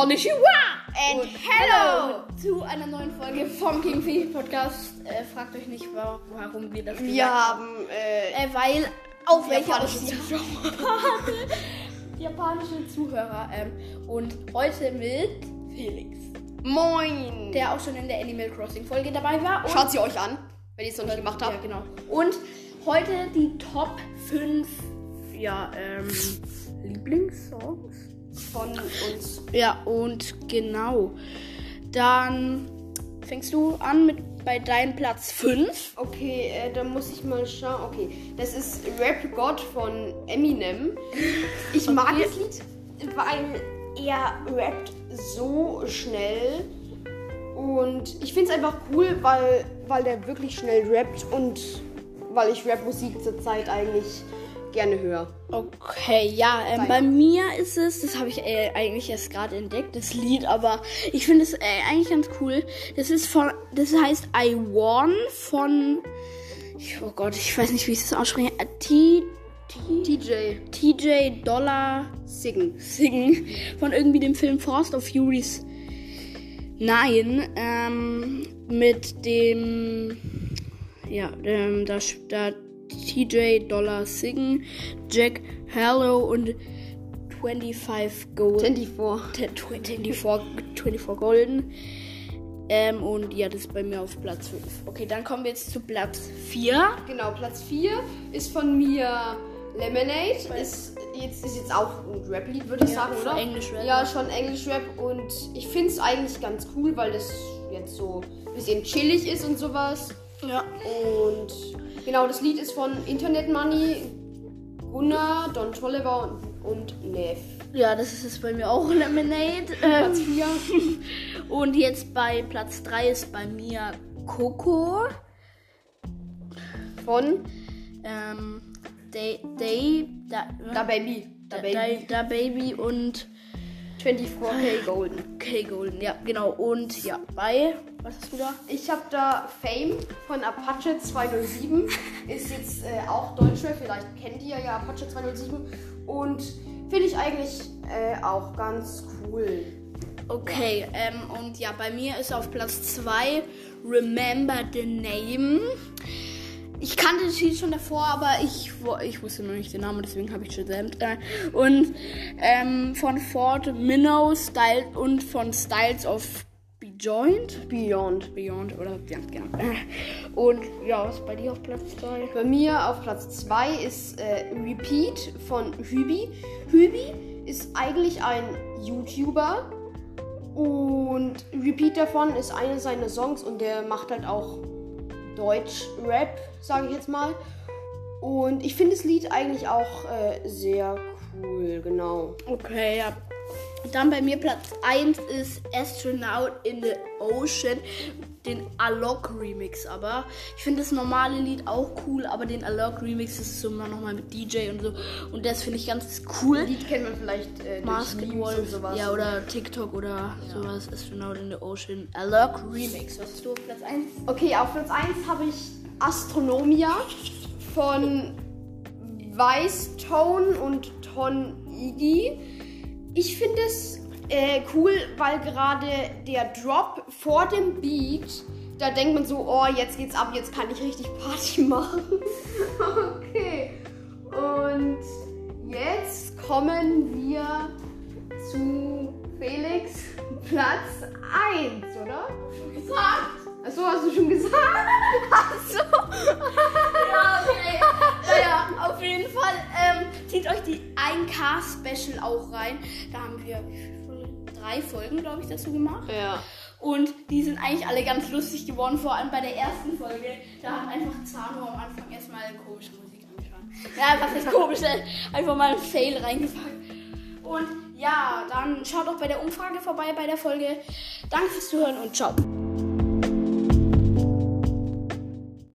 Konnichiwa! And Und hello! Zu einer neuen Folge vom King Fifi Podcast. Äh, fragt euch nicht, wa- warum wir das Wir gesagt haben, äh, Äh, weil auf welche Japanische Zuschauer. japanische Zuhörer. Ähm, und heute mit Felix, moin! der auch schon in der Animal Crossing Folge dabei war. Und Schaut sie euch an, wenn ihr es noch nicht gemacht Ja, habt. genau. Und heute die Top 5 ja, ähm, Lieblingssongs. Von uns. Ja, und genau. Dann fängst du an mit bei deinem Platz 5. Okay, äh, dann muss ich mal schauen. Okay, das ist Rap God von Eminem. Ich mag Okay. das Lied, weil er rappt so schnell. Und ich finde es einfach cool, weil, weil der wirklich schnell rappt und weil ich Rapmusik zurzeit eigentlich gerne höre. Okay, ja, ähm, Dein- bei mir ist es, das habe ich äh, eigentlich erst gerade entdeckt, das Lied, aber ich finde es äh, eigentlich ganz cool. Das ist von, das heißt I Won von, oh Gott, ich weiß nicht, wie ich das ausspreche, äh, T, T, DJ TJ Dollar Siggen. Singen von irgendwie dem Film Force of Furies 9 ähm, mit dem ja ähm, da, da TJ Dollar Singen, Jack Harlow und 25 Gold 24. 24, 24 Golden ähm, und ja, das ist bei mir auf Platz 5. Okay, dann kommen wir jetzt zu Platz 4. Genau, Platz 4 ist von mir Lemonade. Ist jetzt, ist jetzt auch ein Rap-Lied, würde ich Ja, sagen, oder? Englisch-Rap. Ja, schon Englisch-Rap. Und ich finde es eigentlich ganz cool, weil das jetzt so ein bisschen chillig ist und sowas. Ja. Und genau, das Lied ist von Internet Money, Gunnar, Don Tolliver und, und Nev. Ja, das ist es bei mir auch Lemonade. Ähm, Platz 4. Und jetzt bei Platz 3 ist bei mir Coco. Von Ähm, Day, Day, da, Da Baby. Da da, Baby. da, da Baby und 24K Golden. K Golden. Ja, genau. Und ja, bei, was hast du da? Ich habe da Fame von Apache 207. Ist jetzt äh, auch Deutscher, vielleicht kennt ihr ja Apache 207. Und finde ich eigentlich äh, auch ganz cool. Okay, ähm, und ja, bei mir ist auf Platz 2 Remember the Name. Ich kannte das Lied schon davor, aber ich, ich wusste noch nicht den Namen, deswegen habe ich Shazam. Äh, und ähm, von Ford Minnow Style und von Styles of Bejoined. Beyond. Beyond oder ja, genau. Und ja, was ist bei dir auf Platz 2? Bei mir auf Platz 2 ist äh, Repeat von Hübi. Hübi ist eigentlich ein YouTuber. Und Repeat davon ist einer seiner Songs und der macht halt auch Deutsch-Rap, sage ich jetzt mal. Und ich finde das Lied eigentlich auch äh, sehr cool, genau. Okay, ja. Dann bei mir Platz 1 ist Astronaut in the Ocean, den Alok Remix. Aber ich finde das normale Lied auch cool, aber den Alok Remix ist so nochmal mit DJ und so. Und das finde ich ganz cool. Das Lied kennt man vielleicht äh, Basketball und sowas. ja, oder TikTok oder sowas. Astronaut in the Ocean. Alok Remix. Was hast du auf Platz 1? Okay, auf Platz 1 habe ich Astronomia von Weißtone und Ton Iggy. Ich finde es äh, cool, weil gerade der Drop vor dem Beat, da denkt man so, oh, jetzt geht's ab, jetzt kann ich richtig Party machen. okay. Und jetzt kommen wir zu Felix Platz 1, oder? Gesagt. Achso, hast du schon gesagt? Achso. Ja, okay. naja, auf jeden Fall ähm, zieht euch die 1K-Special auch rein. Da haben wir drei Folgen, glaube ich, dazu gemacht. Ja. Und die sind eigentlich alle ganz lustig geworden, vor allem bei der ersten Folge. Da hat einfach Zano am Anfang erstmal komische Musik angeschaut. Ja, was ist komisch? äh, Einfach mal ein Fail reingepackt. Und ja, dann schaut auch bei der Umfrage vorbei bei der Folge. Danke fürs Zuhören und ciao.